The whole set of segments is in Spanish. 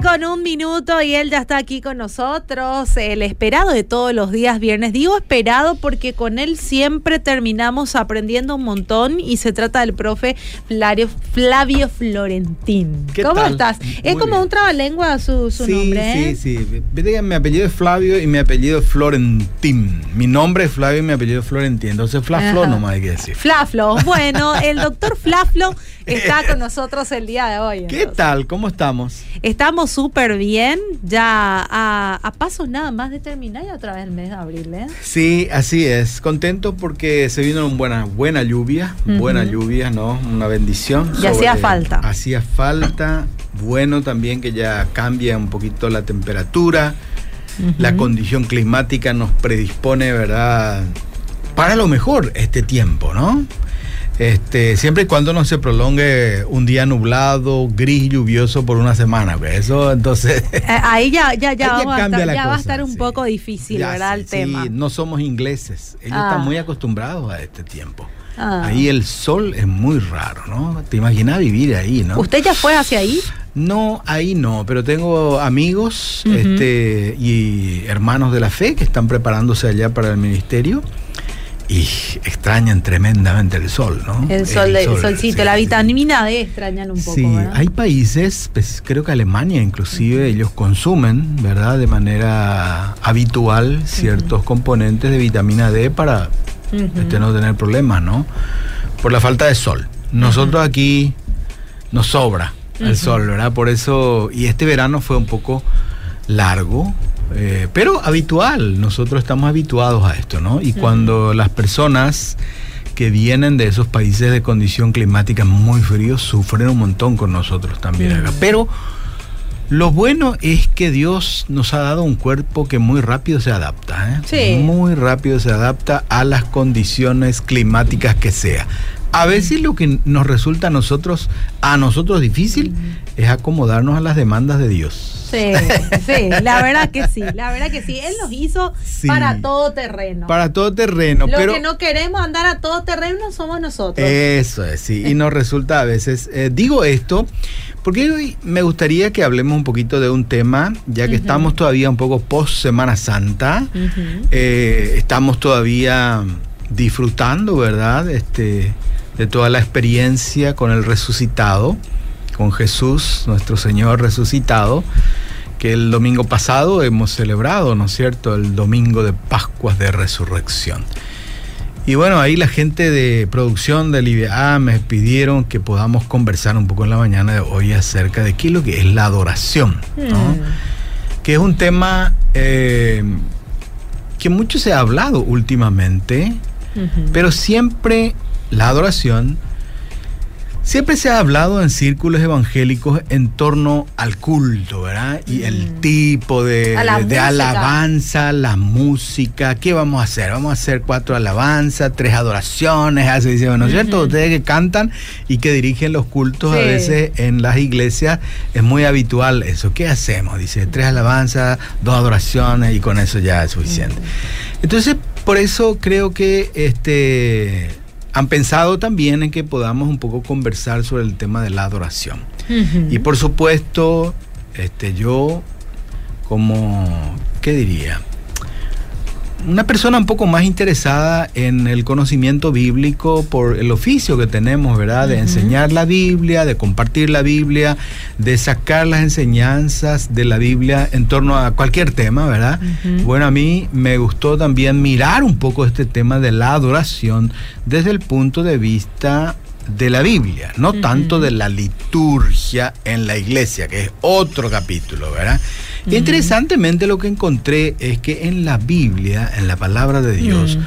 15 con un minuto y él ya está aquí con nosotros, el esperado de todos los días viernes. Digo esperado porque con él siempre terminamos aprendiendo un montón y se trata del profe Flavio, Flavio Florentín. ¿Cómo estás? es como un trabalengua su, su nombre. ¿eh? Sí, sí, sí. Mi apellido es Flavio y mi apellido es Florentín. Mi nombre es Flavio y mi apellido es Florentín. Entonces Flaflo nomás hay que decir. Flaflo. Bueno, el doctor Flaflo está con nosotros el día de hoy. ¿Qué tal? ¿Cómo estamos? Estamos súper bien, ya a, pasos nada más de terminar y otra vez el mes de abril, ¿eh? Sí, así es. Contento porque se vino una buena, buena lluvia, buena lluvia, ¿no? Una bendición. Y hacía falta. Hacía falta. Bueno también que ya cambia un poquito la temperatura. La condición climática nos predispone, ¿verdad? Para lo mejor este tiempo, ¿no? Este, siempre y cuando no se prolongue un día nublado, gris, lluvioso por una semana. Pues, eso entonces. Eh, ahí ya, ya, ya, va, a estar, ya va, a estar, un poco difícil, ¿verdad? el tema. no somos ingleses. Ellos están ah. muy acostumbrados a este tiempo. Ah. Ahí el sol es muy raro, ¿no? Te imaginas vivir ahí, ¿no? ¿Usted ya fue hacia ahí? No, ahí no, pero tengo amigos este, y hermanos de la fe que están preparándose allá para el ministerio y extrañan tremendamente el sol, ¿no? El sol, el, solcito, la vitamina D extrañan un poco. Sí, hay países, pues, creo que Alemania inclusive, ellos consumen, ¿verdad? De manera habitual ciertos componentes de vitamina D para este, no tener problemas, ¿no? Por la falta de sol. Nosotros aquí nos sobra el sol, ¿verdad? Por eso, y este verano fue un poco largo, eh, pero habitual, nosotros estamos habituados a esto, ¿no? Y cuando las personas que vienen de esos países de condición climática muy fríos sufren un montón con nosotros también acá. Pero lo bueno es que Dios nos ha dado un cuerpo que muy rápido se adapta, ¿eh? Muy rápido se adapta a las condiciones climáticas que sea. A veces lo que nos resulta a nosotros, a nosotros difícil, es acomodarnos a las demandas de Dios. Sí, sí, la verdad que sí, la verdad que sí. Él nos hizo para todo terreno. Para todo terreno. Lo que no queremos andar a todo terreno somos nosotros. Eso es, sí. Y nos resulta a veces. Eh, digo esto porque hoy me gustaría que hablemos un poquito de un tema, ya que estamos todavía un poco post Semana Santa. Eh, estamos todavía disfrutando, ¿verdad? Este, de toda la experiencia con el resucitado con Jesús, nuestro Señor resucitado, que el domingo pasado hemos celebrado, ¿no es cierto?, el domingo de Pascuas de Resurrección. Y bueno, ahí la gente de producción de Libia me pidieron que podamos conversar un poco en la mañana de hoy acerca de qué es lo que es la adoración, hmm. que es un tema eh, que mucho se ha hablado últimamente, pero siempre la adoración Siempre se ha hablado en círculos evangélicos en torno al culto, ¿verdad? Y el mm. tipo de, alabanza, la música. ¿Qué vamos a hacer? Vamos a hacer cuatro alabanzas, tres adoraciones, así dice, ¿no es cierto? Ustedes que cantan y que dirigen los cultos a veces en las iglesias, es muy habitual eso. ¿Qué hacemos? Dice, tres alabanzas, dos adoraciones y con eso ya es suficiente. Entonces, por eso creo que este han pensado también en que podamos un poco conversar sobre el tema de la adoración. Y por supuesto, este, yo como, ¿qué diría? Una persona un poco más interesada en el conocimiento bíblico por el oficio que tenemos, ¿verdad? De enseñar la Biblia, de compartir la Biblia, de sacar las enseñanzas de la Biblia en torno a cualquier tema, ¿verdad? Bueno, a mí me gustó también mirar un poco este tema de la adoración desde el punto de vista de la Biblia, no tanto de la liturgia en la iglesia, que es otro capítulo, ¿verdad? Interesantemente lo que encontré es que en la Biblia, en la palabra de Dios,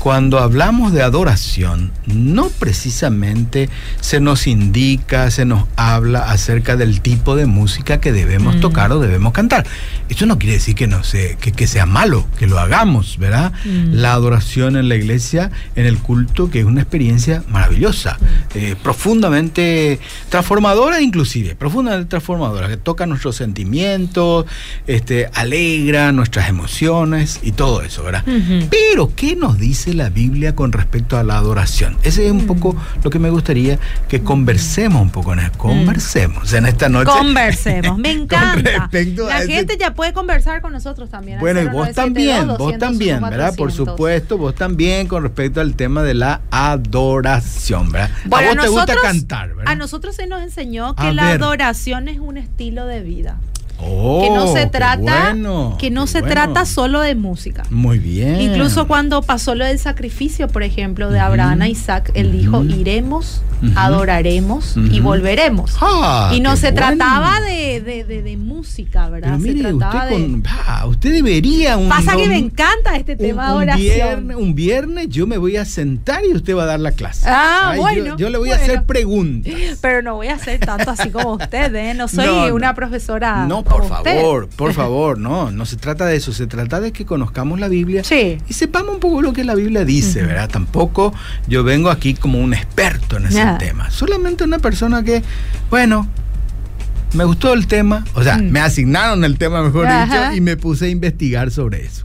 cuando hablamos de adoración, no precisamente se nos indica, se nos habla acerca del tipo de música que debemos Mm. tocar o debemos cantar. Esto no quiere decir que, no se- que, que sea malo, que lo hagamos, ¿verdad? Mm. La adoración en la iglesia, en el culto, que es una experiencia maravillosa, eh, profundamente transformadora inclusive, profundamente transformadora, que toca nuestros sentimientos, este, alegra nuestras emociones y todo eso, ¿verdad? Pero, ¿qué nos dice la Biblia con respecto a la adoración? Ese es un poco lo que me gustaría que conversemos un poco en eso. Conversemos en esta noche. Conversemos, me Con encanta. respecto a La ese- gente ya puede conversar con nosotros también. Bueno, y vos 0972 también, vos 200 también, ¿verdad? Por 400. supuesto, vos también con respecto al tema de la adoración, ¿verdad? Bueno, a vos te gusta nosotros- cantar, ¿verdad? A nosotros se nos enseñó que A la ver. adoración es un estilo de vida. Oh, que no se qué trata, bueno, que no se bueno. trata solo de música. Muy bien. Incluso cuando pasó lo del sacrificio, por ejemplo, de. Abraham a Isaac, él dijo, iremos, adoraremos y volveremos. Ah, y no se bueno. trataba de, de- de- de música, ¿verdad? Pero se usted, trataba de... con, usted debería un Pasa que me encanta este un- tema de un oración. viernes, un viernes yo me voy a sentar y usted va a dar la clase. Ah, Ay, bueno, Yo, le voy a hacer preguntas. Pero no voy a hacer tanto así como usted, ¿eh? No soy No, no. una profesora. No, por usted. favor, por favor, no, no se trata de eso, se trata de que conozcamos la Biblia Sí. y sepamos un poco lo que la Biblia dice, ¿verdad? Tampoco yo vengo aquí como un experto en ese Nada. tema, solamente una persona que, bueno, me gustó el tema, o sea, Mm. me asignaron el tema, mejor Ajá. dicho, y me puse a investigar sobre eso.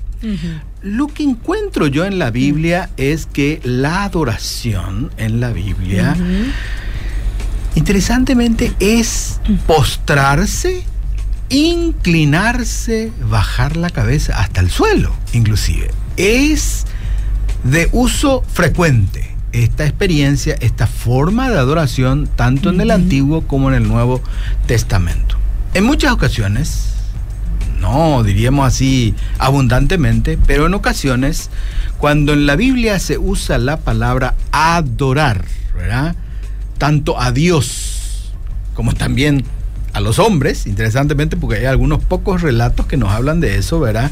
Lo que encuentro yo en la Biblia es que la adoración en la Biblia, interesantemente, es postrarse, inclinarse, bajar la cabeza hasta el suelo, inclusive. Es de uso frecuente esta experiencia, esta forma de adoración, tanto en el. Antiguo como en el Nuevo Testamento. En muchas ocasiones, no diríamos así abundantemente, pero en ocasiones, cuando en la Biblia se usa la palabra adorar, ¿verdad? Tanto a Dios como también a los hombres, interesantemente, porque hay algunos pocos relatos que nos hablan de eso, ¿verdad?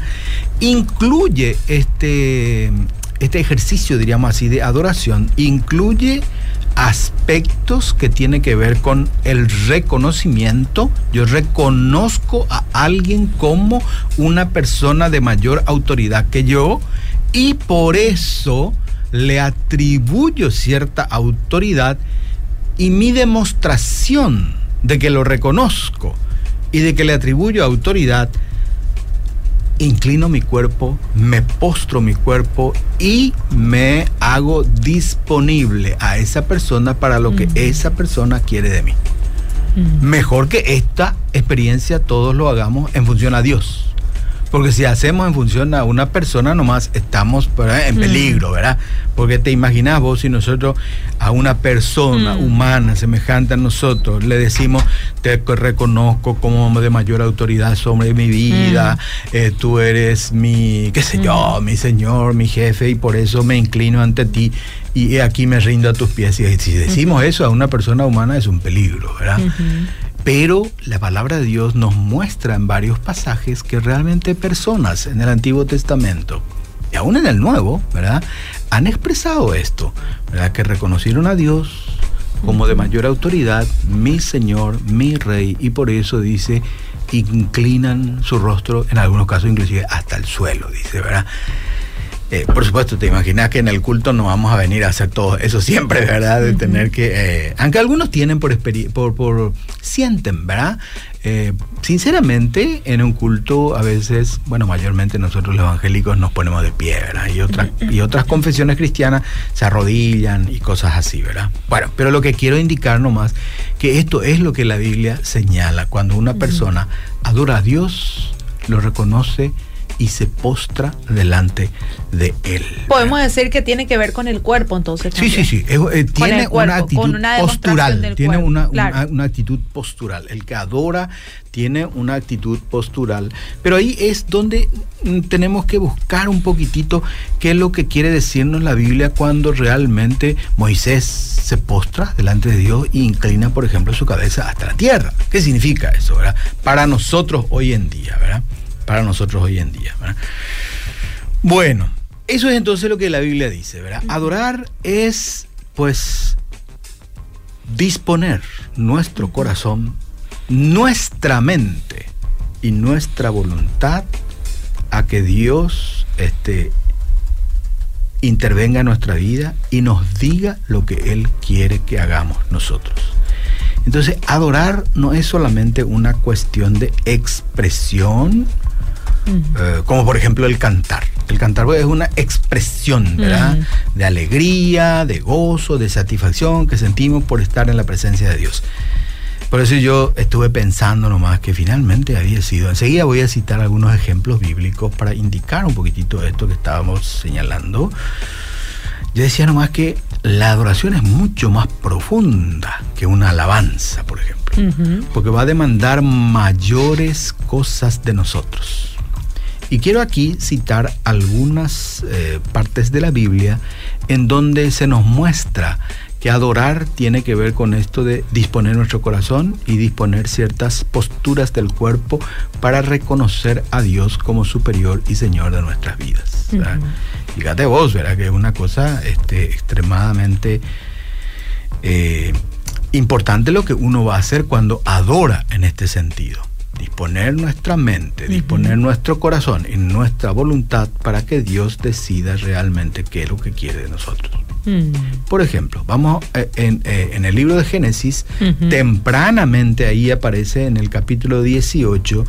Incluye este, este ejercicio, diríamos así, de adoración, incluye aspectos que tienen que ver con el reconocimiento. Yo reconozco a alguien como una persona de mayor autoridad que yo y por eso le atribuyo cierta autoridad y mi demostración de que lo reconozco y de que le atribuyo autoridad, inclino mi cuerpo, me postro mi cuerpo y me hago disponible a esa persona para lo que esa persona quiere de mí. Mejor que esta experiencia todos lo hagamos en función a Dios. Porque si hacemos en función a una persona nomás, estamos ¿verdad? en Mm. peligro, ¿verdad? Porque te imaginas vos si nosotros a una persona Mm. humana semejante a nosotros le decimos, te reconozco como de mayor autoridad sobre mi vida, eh, tú eres mi, qué sé yo, mi señor, mi jefe y por eso me inclino ante ti y aquí me rindo a tus pies. Y si decimos eso a una persona humana es un peligro, ¿verdad? Pero la palabra de Dios nos muestra en varios pasajes que realmente personas en el Antiguo Testamento y aún en el Nuevo, ¿verdad? Han expresado esto, ¿verdad? Que reconocieron a Dios como de mayor autoridad, mi Señor, mi Rey, y por eso dice, inclinan su rostro, en algunos casos inclusive hasta el suelo, dice, ¿verdad? Eh, por supuesto, te imaginas que en el culto no vamos a venir a hacer todo eso siempre, ¿verdad? De tener que. eh, aunque algunos tienen por, por, por. sienten, ¿verdad? Eh, sinceramente, en un culto a veces, bueno, mayormente nosotros los evangélicos nos ponemos de pie, ¿verdad? Y otras, y otras confesiones cristianas se arrodillan y cosas así, ¿verdad? Bueno, pero lo que quiero indicar nomás, que esto es lo que la Biblia señala. Cuando una persona adora a Dios, lo reconoce y se postra delante de él. Podemos decir que tiene que ver con el cuerpo, entonces. Sí, sí, también. sí. Eh, tiene cuerpo, una actitud una postural. Tiene una, claro. una, una actitud postural. El que adora tiene una actitud postural. Pero ahí es donde mm, tenemos que buscar un poquitito qué es lo que quiere decirnos la Biblia cuando realmente Moisés se postra delante de Dios e inclina, por ejemplo, su cabeza hasta la tierra. ¿Qué significa eso, verdad? Para nosotros hoy en día, ¿verdad? Para nosotros hoy en día, ¿verdad? Bueno, Eso es entonces lo que la Biblia dice, ¿verdad? Adorar es, pues, disponer nuestro corazón, nuestra mente y nuestra voluntad a que Dios este, intervenga en nuestra vida y nos diga lo que Él quiere que hagamos nosotros. Entonces, adorar no es solamente una cuestión de expresión, eh, como por ejemplo el cantar. El cantar es una expresión, ¿verdad? De alegría, de gozo, de satisfacción que sentimos por estar en la presencia de Dios. Por eso yo estuve pensando nomás que finalmente había sido. Enseguida voy a citar algunos ejemplos bíblicos para indicar un poquitito esto que estábamos señalando. Yo decía nomás que la adoración es mucho más profunda que una alabanza, por ejemplo, porque va a demandar mayores cosas de nosotros. Y quiero aquí citar algunas eh, partes de la Biblia en donde se nos muestra que adorar tiene que ver con esto de disponer nuestro corazón y disponer ciertas posturas del cuerpo para reconocer a Dios como superior y Señor de nuestras vidas. Fíjate vos, ¿verdad? Que es una cosa este, extremadamente eh, importante lo que uno va a hacer cuando adora en este sentido. Disponer nuestra mente, disponer nuestro corazón y nuestra voluntad para que Dios decida realmente qué es lo que quiere de nosotros. Mm. Por ejemplo, vamos eh, eh, en, el libro de Génesis, tempranamente ahí aparece en el capítulo 18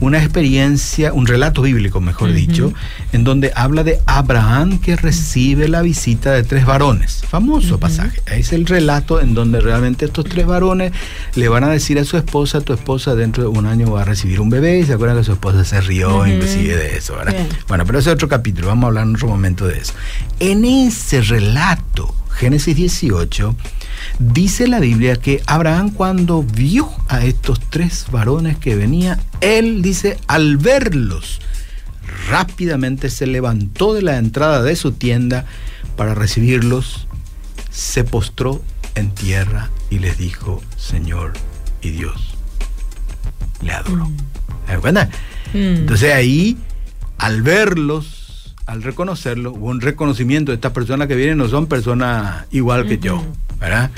una experiencia, un relato bíblico, mejor dicho, en donde habla de Abraham que recibe la visita de tres varones. Famoso pasaje. Es el relato en donde realmente estos tres varones le van a decir a su esposa, tu esposa dentro de un año va a recibir un bebé, y se acuerdan que su esposa se rió inclusive de eso, ¿verdad? Bueno, pero ese es otro capítulo, vamos a hablar en otro momento de eso. En ese relato, Génesis 18, dice la Biblia que Abraham cuando vio a estos tres varones que venían, él dice, al verlos, rápidamente se levantó de la entrada de su tienda para recibirlos, se postró en tierra y les dijo, Señor y Dios, le adoró. ¿Se cuenta? Mm. Entonces ahí, al verlos, al reconocerlo, hubo un reconocimiento de estas personas que vienen, no son personas igual que yo, ¿verdad?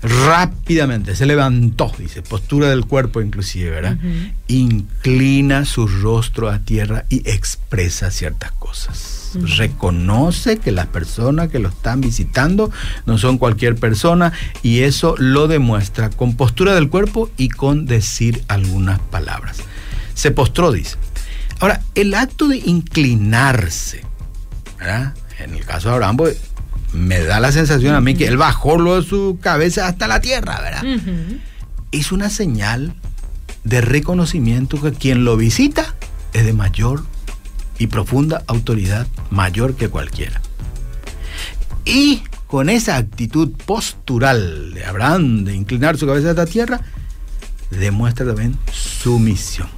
Rápidamente se levantó, dice, postura del cuerpo inclusive, ¿verdad? Inclina su rostro a tierra y expresa ciertas cosas. Reconoce que las personas que lo están visitando no son cualquier persona y eso lo demuestra con postura del cuerpo y con decir algunas palabras. Se postró, dice. Ahora, el acto de inclinarse, ¿verdad? En el caso de Abraham, pues, me da la sensación a mí que él bajó lo de su cabeza hasta la tierra, ¿verdad? Es una señal de reconocimiento que quien lo visita es de mayor y profunda autoridad, mayor que cualquiera. Y con esa actitud postural de Abraham de inclinar su cabeza hasta la tierra, demuestra también sumisión.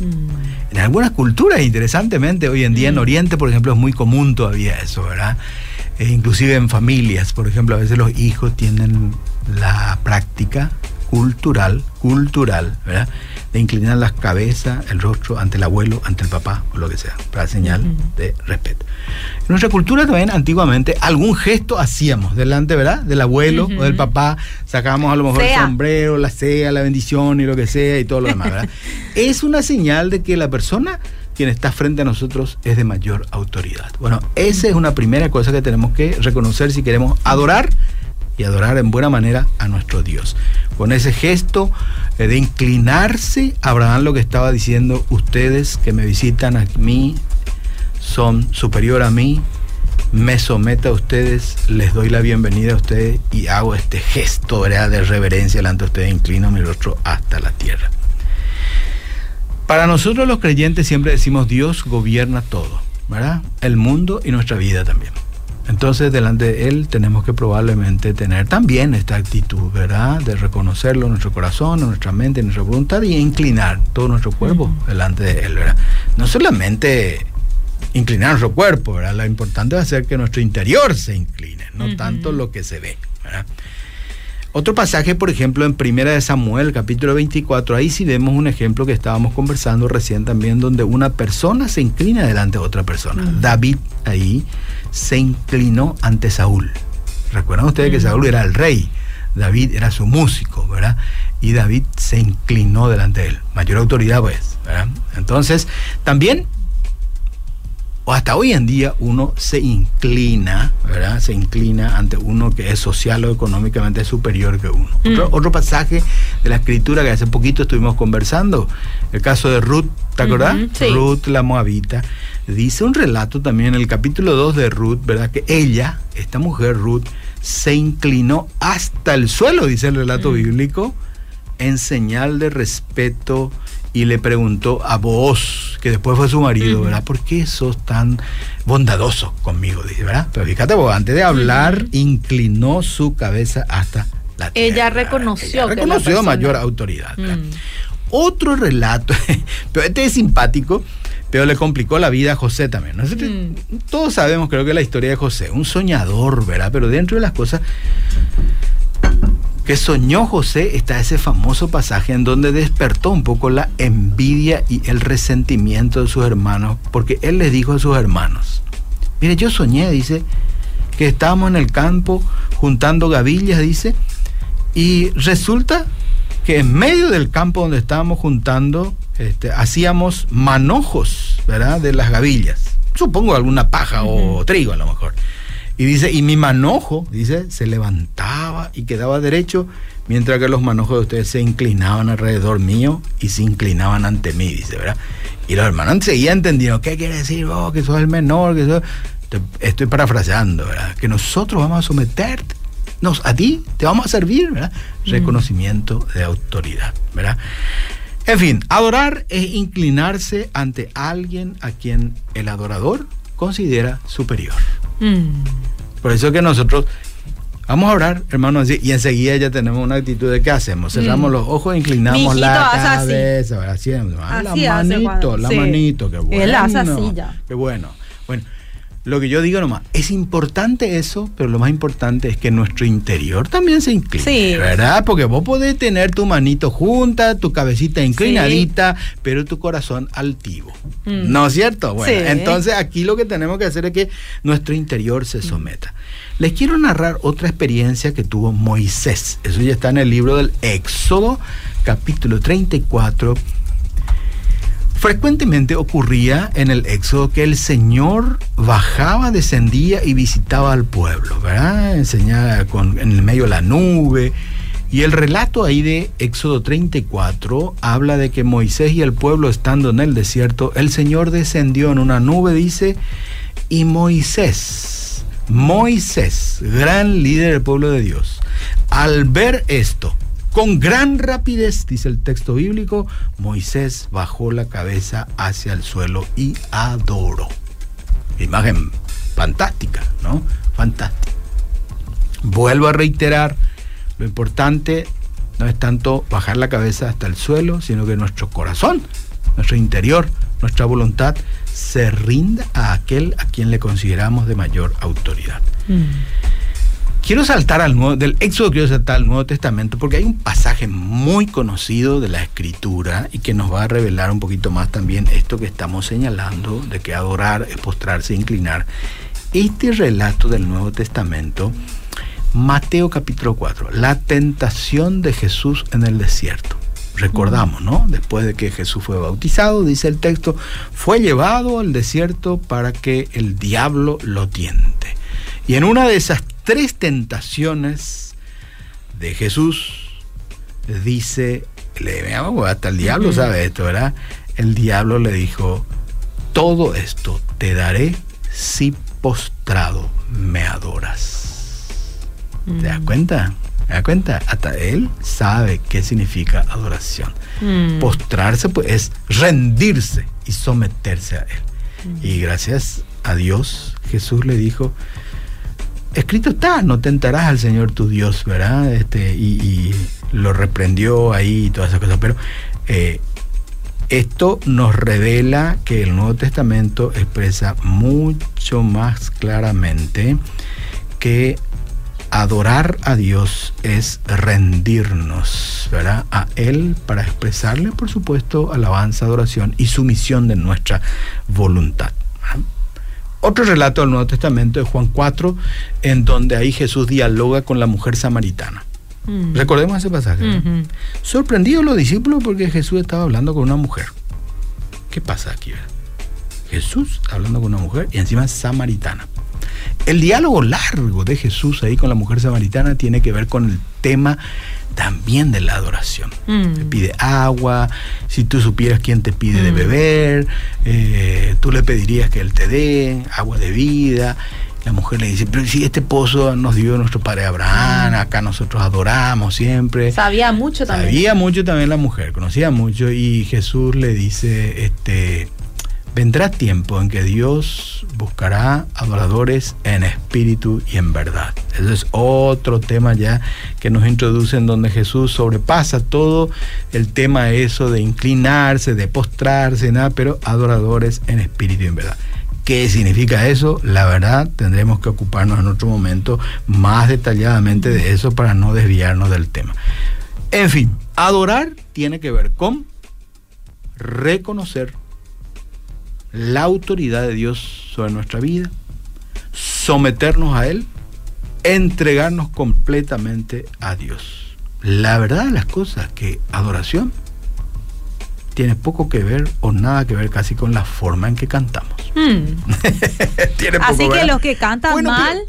En algunas culturas, interesantemente, hoy en día en mm. Oriente, por ejemplo, es muy común todavía eso, ¿verdad? E inclusive en familias, por ejemplo, a veces los hijos tienen la práctica cultural, cultural, ¿verdad? De inclinar la cabeza, el rostro ante el abuelo, ante el papá, o lo que sea, para señal de respeto. En nuestra cultura también, antiguamente, algún gesto hacíamos delante, ¿verdad? Del abuelo o del papá, sacábamos a lo mejor el sombrero, la sea, la bendición y lo que sea y todo lo demás, ¿verdad? es una señal de que la persona quien está frente a nosotros es de mayor autoridad. Bueno, esa es una primera cosa que tenemos que reconocer si queremos adorar y adorar en buena manera a nuestro Dios. Con ese gesto eh, de inclinarse, Abraham lo que estaba diciendo, ustedes que me visitan a mí son superior a mí, me someto a ustedes, les doy la bienvenida a ustedes y hago este gesto de reverencia delante de ustedes, inclino mi rostro hasta la tierra. Para nosotros los creyentes siempre decimos Dios gobierna todo, ¿verdad? El mundo y nuestra vida también. Entonces, delante de Él tenemos que probablemente tener también esta actitud, ¿verdad? De reconocerlo en nuestro corazón, en nuestra mente, en nuestra voluntad y inclinar todo nuestro cuerpo delante de Él, ¿verdad? No solamente inclinar nuestro cuerpo, ¿verdad? Lo importante es hacer que nuestro interior se incline, no tanto lo que se ve, ¿verdad? Otro pasaje, por ejemplo, en Primera de Samuel, capítulo 24, ahí sí vemos un ejemplo que estábamos conversando recién también, donde una persona se inclina delante de otra persona. David ahí se inclinó ante Saúl. Recuerdan ustedes que Saúl era el rey, David era su músico, ¿verdad? Y David se inclinó delante de él. Mayor autoridad, pues, ¿verdad? Entonces, también hasta hoy en día uno se inclina, ¿verdad? Se inclina ante uno que es social o económicamente superior que uno. Otro, pasaje de la escritura que hace poquito estuvimos conversando, el caso de Ruth, ¿te acordás? Ruth la Moabita. Dice un relato también en el capítulo 2 de Ruth, ¿verdad? Que ella, esta mujer Ruth, se inclinó hasta el suelo, dice el relato bíblico, en señal de respeto y le preguntó a vos, que después fue su marido, ¿verdad? ¿Por qué sos tan bondadoso conmigo? Dice, ¿verdad? Pero fíjate, vos, antes de hablar, inclinó su cabeza hasta la tierra. Ella reconoció. Ella reconoció mayor autoridad. Mm. Otro relato, pero este es simpático, pero le complicó la vida a José también. Mm. Todos sabemos, creo que la historia de José, un soñador, ¿verdad? Pero dentro de las cosas que soñó José está ese famoso pasaje en donde despertó un poco la envidia y el resentimiento de sus hermanos, porque él les dijo a sus hermanos, mire, yo soñé, dice, que estábamos en el campo juntando gavillas, dice, y resulta que en medio del campo donde estábamos juntando, este, hacíamos manojos, ¿verdad?, de las gavillas. Supongo alguna paja o trigo a lo mejor. Y dice, y mi manojo, dice, se levantaba y quedaba derecho, mientras que los manojos de ustedes se inclinaban alrededor mío y se inclinaban ante mí, dice, ¿verdad? Y los hermanos seguían entendiendo, ¿qué quiere decir vos? Que sos el menor, que sos... Estoy parafraseando, ¿verdad? Que nosotros vamos a someterte, nos, a ti te vamos a servir, ¿verdad? Mm. Reconocimiento de autoridad, ¿verdad? En fin, adorar es inclinarse ante alguien a quien el adorador considera superior. Mm. Por eso que nosotros vamos a orar, hermanos, y enseguida ya tenemos una actitud de qué hacemos. Cerramos mm. los ojos, inclinamos la cabeza, la manito, la manito, qué bueno. Él hace así ya. Qué bueno. Bueno, lo que yo digo nomás, es importante eso, pero lo más importante es que nuestro interior también se incline, ¿verdad? Porque vos podés tener tu manito junta, tu cabecita inclinadita, pero tu corazón altivo. Mm. ¿No es cierto? Bueno, entonces aquí lo que tenemos que hacer es que nuestro interior se someta. Les quiero narrar otra experiencia que tuvo Moisés. Eso ya está en el libro del Éxodo, capítulo 34 Frecuentemente ocurría en el Éxodo que el Señor bajaba, descendía y visitaba al pueblo, ¿verdad? Enseñaba con, en el medio de la nube. Y el relato ahí de Éxodo 34 habla de que Moisés y el pueblo estando en el desierto, el Señor descendió en una nube, dice, y Moisés, Moisés, gran líder del pueblo de Dios, al ver esto, con gran rapidez, dice el texto bíblico, Moisés bajó la cabeza hacia el suelo y adoró. Imagen fantástica, ¿no? Fantástica. Vuelvo a reiterar, lo importante no es tanto bajar la cabeza hasta el suelo, sino que nuestro corazón, nuestro interior, nuestra voluntad se rinda a aquel a quien le consideramos de mayor autoridad. Mm. Quiero saltar al nuevo, del Éxodo quiero saltar al Nuevo Testamento porque hay un pasaje muy conocido de la Escritura y que nos va a revelar un poquito más también esto que estamos señalando, de que adorar es postrarse, inclinar. Este relato del Nuevo Testamento, Mateo capítulo 4, la tentación de Jesús en el desierto. Recordamos, ¿no? Después de que Jesús fue bautizado, dice el texto, fue llevado al desierto para que el diablo lo tiente. Y en una de esas tres tentaciones de Jesús, dice, le, hasta el diablo sabe esto, ¿verdad? El diablo le dijo, todo esto te daré si postrado me adoras. ¿Te das mm. cuenta? ¿Te das cuenta? Hasta él sabe qué significa adoración. Mm. Postrarse pues, es rendirse y someterse a él. Mm. Y gracias a Dios, Jesús le dijo, escrito está, no tentarás al Señor tu Dios, ¿verdad? Este, y, lo reprendió ahí y todas esas cosas. Pero eh, esto nos revela que el Nuevo Testamento expresa mucho más claramente que adorar a Dios es rendirnos, ¿verdad? A Él para expresarle, por supuesto, alabanza, adoración y sumisión de nuestra voluntad. Otro relato del Nuevo Testamento de Juan 4, en donde ahí Jesús dialoga con la mujer samaritana. Mm. Recordemos ese pasaje. Sorprendidos los discípulos porque Jesús estaba hablando con una mujer. ¿Qué pasa aquí? Jesús hablando con una mujer y encima samaritana. El diálogo largo de Jesús ahí con la mujer samaritana tiene que ver con el tema también de la adoración. Mm. Te pide agua, si tú supieras quién te pide de mm. beber, eh, tú le pedirías que él te dé agua de vida. La mujer le dice, pero si este pozo nos dio nuestro padre Abraham, mm. acá nosotros adoramos siempre. Sabía mucho también. Sabía mucho también la mujer, conocía mucho y Jesús le dice, este, Vendrá tiempo en que Dios buscará adoradores en espíritu y en verdad. Ese es otro tema ya que nos introduce en donde Jesús sobrepasa todo el tema eso de inclinarse, de postrarse, nada, pero adoradores en espíritu y en verdad. ¿Qué significa eso? La verdad, tendremos que ocuparnos en otro momento más detalladamente de eso para no desviarnos del tema. En fin, adorar tiene que ver con reconocer la autoridad de Dios sobre nuestra vida, someternos a Él, entregarnos completamente a Dios. La verdad de las cosas que adoración tiene poco que ver o nada que ver casi con la forma en que cantamos. Hmm. Así que los que cantan mal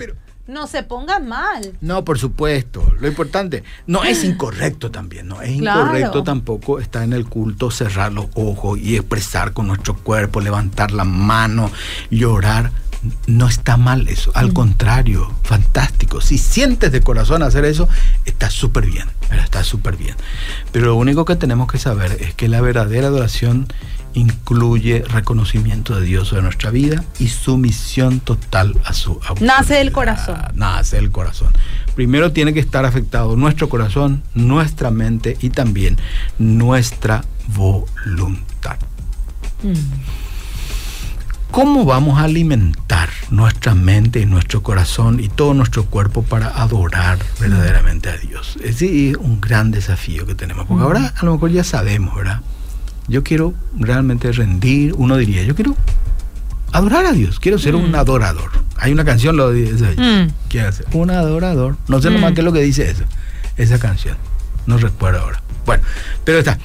no se pongan mal. No, por supuesto. Lo importante, no es incorrecto también, no es incorrecto tampoco estar en el culto, cerrar los ojos y expresar con nuestro cuerpo, levantar la mano, llorar. No está mal eso, al mm. contrario, fantástico. Si sientes de corazón hacer eso, está súper bien, está súper bien. Pero lo único que tenemos que saber es que la verdadera adoración incluye reconocimiento de Dios en nuestra vida y sumisión total a su autoridad. Nace del corazón. Nace del corazón. Primero tiene que estar afectado nuestro corazón, nuestra mente y también nuestra voluntad. Mm. ¿Cómo vamos a alimentar nuestra mente y nuestro corazón y todo nuestro cuerpo para adorar verdaderamente a Dios? Es un gran desafío que tenemos, porque mm. ahora a lo mejor ya sabemos, ¿verdad? Yo quiero realmente rendir, uno diría, yo quiero adorar a Dios, quiero ser un mm. adorador. Hay una canción, lo dice, mm. quiero ser un adorador. No sé nomás mm. qué es lo que dice eso, esa canción. No recuerdo ahora. Bueno, pero está.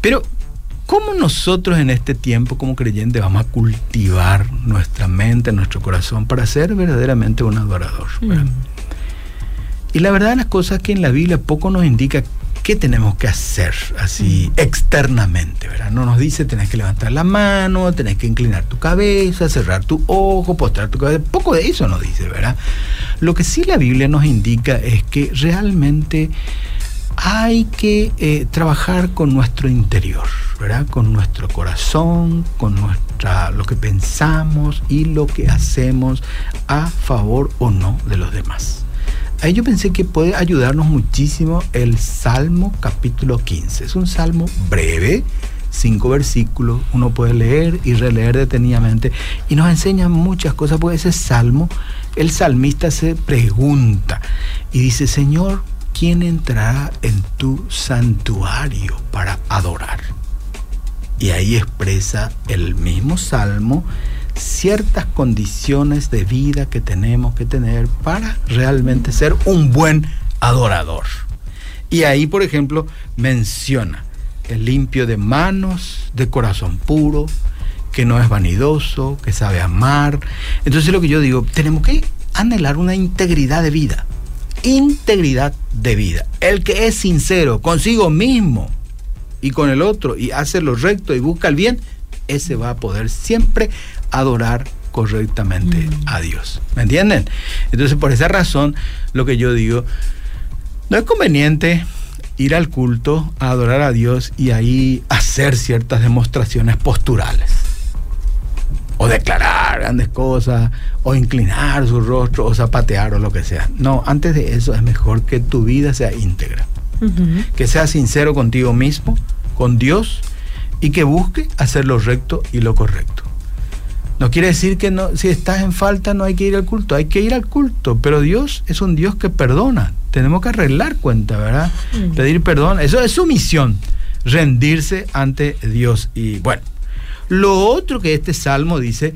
Pero, ¿cómo nosotros en este tiempo como creyentes vamos a cultivar nuestra mente, nuestro corazón para ser verdaderamente un adorador? Y la verdad de las cosas que en la Biblia poco nos indica ¿qué tenemos que hacer así mm. externamente? ¿verdad? No nos dice tenés que levantar la mano, tenés que inclinar tu cabeza, cerrar tu ojo, postrar tu cabeza. Poco de eso nos dice, ¿verdad? Lo que sí la Biblia nos indica es que realmente hay que eh, trabajar con nuestro interior, ¿verdad? Con nuestro corazón, con nuestra, lo que pensamos y lo que hacemos a favor o no de los demás. Ahí yo pensé que puede ayudarnos muchísimo el Salmo capítulo 15. Es un salmo breve, cinco versículos, uno puede leer y releer detenidamente y nos enseña muchas cosas, porque ese salmo, el salmista se pregunta y dice, Señor, ¿quién entrará en tu santuario para adorar? Y ahí expresa el mismo salmo ciertas condiciones de vida que tenemos que tener para realmente ser un buen adorador. Y ahí, por ejemplo, menciona el limpio de manos, de corazón puro, que no es vanidoso, que sabe amar. Entonces lo que yo digo, tenemos que anhelar una integridad de vida. Integridad de vida. El que es sincero consigo mismo y con el otro y hace lo recto y busca el bien, ese va a poder siempre adorar correctamente mm. a Dios. ¿Me entienden? Entonces, por esa razón, lo que yo digo, no es conveniente ir al culto a adorar a Dios y ahí hacer ciertas demostraciones posturales. O declarar grandes cosas, o inclinar su rostro, o zapatear, o lo que sea. No, antes de eso es mejor que tu vida sea íntegra. Que seas sincero contigo mismo, con Dios, y que busque hacer lo recto y lo correcto. No quiere decir que no, si estás en falta no hay que ir al culto, hay que ir al culto, pero Dios es un Dios que perdona. Tenemos que arreglar cuenta, ¿verdad? Mm. Pedir perdón, eso es su misión, rendirse ante Dios. Y bueno, lo otro que este salmo dice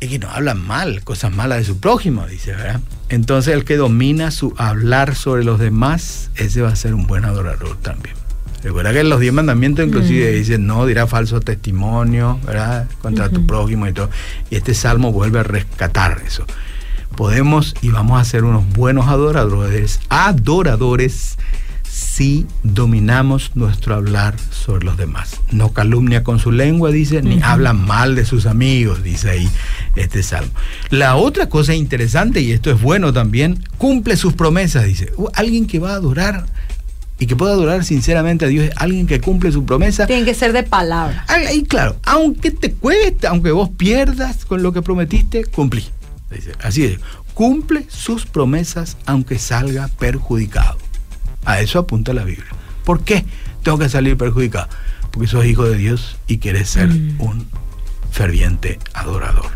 es que no hablan mal, cosas malas de su prójimo, dice, ¿verdad? Entonces el que domina su hablar sobre los demás, ese va a ser un buen adorador también. Recuerda que en los diez mandamientos inclusive mm. dicen, no, dirá falso testimonio, ¿verdad? Contra tu prójimo y todo. Y este salmo vuelve a rescatar eso. Podemos y vamos a ser unos buenos adoradores, adoradores, si dominamos nuestro hablar sobre los demás. No calumnia con su lengua, dice, ni habla mal de sus amigos, dice ahí este salmo. La otra cosa interesante, y esto es bueno también, cumple sus promesas, dice. Uh, alguien que va a adorar y que pueda adorar sinceramente a Dios es alguien que cumple su promesa. Tiene que ser de palabra. Ahí, claro, aunque te cueste, aunque vos pierdas con lo que prometiste, cumplí. Así es, cumple sus promesas aunque salga perjudicado. A eso apunta la Biblia. ¿Por qué tengo que salir perjudicado? Porque sos hijo de Dios y quieres ser mm. un ferviente adorador.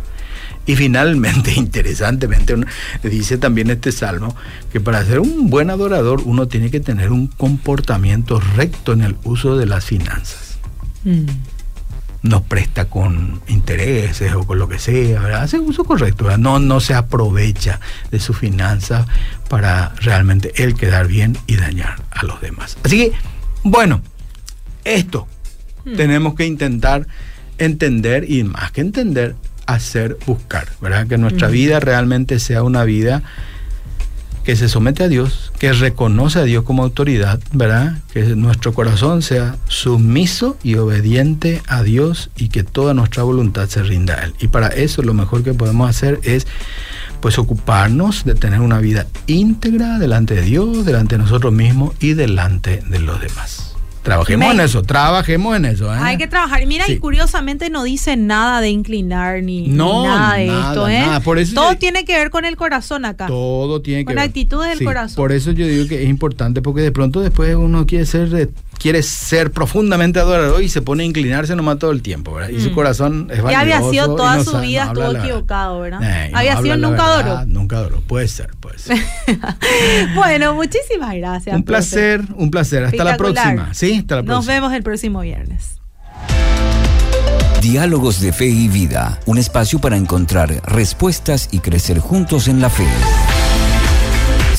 Y finalmente, interesantemente, dice también este salmo que para ser un buen adorador uno tiene que tener un comportamiento recto en el uso de las finanzas. Mm. No presta con intereses o con lo que sea, ¿verdad? Hace uso correcto, No, no se aprovecha de su finanza para realmente él quedar bien y dañar a los demás. Así que, bueno, esto mm. tenemos que intentar entender y más que entender, hacer buscar, ¿verdad? Que nuestra vida realmente sea una vida que se somete a Dios, que reconoce a Dios como autoridad, ¿verdad? Que nuestro corazón sea sumiso y obediente a Dios y que toda nuestra voluntad se rinda a Él. Y para eso lo mejor que podemos hacer es pues ocuparnos de tener una vida íntegra delante de Dios, delante de nosotros mismos y delante de los demás. Trabajemos en eso, trabajemos en eso. ¿eh? Hay que trabajar. Mira, y curiosamente no dice nada de inclinar ni, nada de esto. ¿eh? todo tiene que ver con el corazón acá. Todo tiene que ver. Con la actitud del corazón. Por eso yo digo que es importante, porque de pronto después uno quiere ser quiere ser profundamente adorador y se pone a inclinarse nomás todo el tiempo, ¿verdad? Y su mm. corazón es valioso. Y había sido toda su vida, estuvo equivocado, ¿verdad? Eh, había sido nunca adoró. Nunca adoró, puede ser, puede ser. bueno, muchísimas gracias. Un placer, un placer. Hasta la próxima. Sí, hasta la próxima. Nos vemos el próximo viernes. Diálogos de Fe y Vida, un espacio para encontrar respuestas y crecer juntos en la fe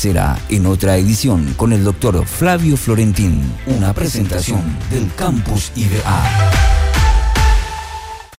será en otra edición con el doctor Flavio Florentín, una presentación del Campus IBA.